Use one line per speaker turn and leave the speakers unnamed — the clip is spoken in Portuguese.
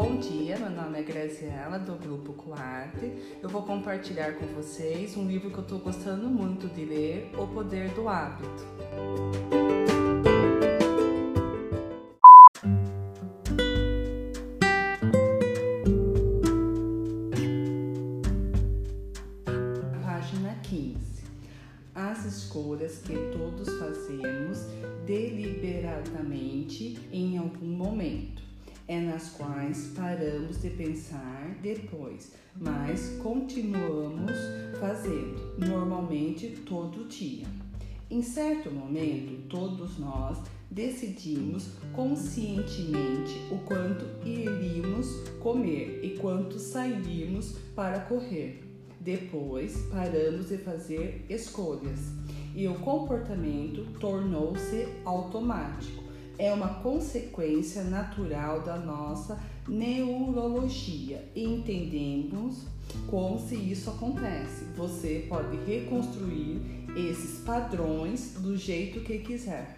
Bom dia, meu nome é Graziela, do Grupo Coarte. Eu vou compartilhar com vocês um livro que eu estou gostando muito de ler, O Poder do Hábito. Página 15. As escolhas que todos fazemos deliberadamente em algum momento é nas quais paramos de pensar depois, mas continuamos fazendo, normalmente todo dia. Em certo momento, todos nós decidimos conscientemente o quanto iríamos comer e quanto sairíamos para correr. Depois, paramos de fazer escolhas e o comportamento tornou-se automático é uma consequência natural da nossa neurologia entendemos como se isso acontece. Você pode reconstruir esses padrões do jeito que quiser.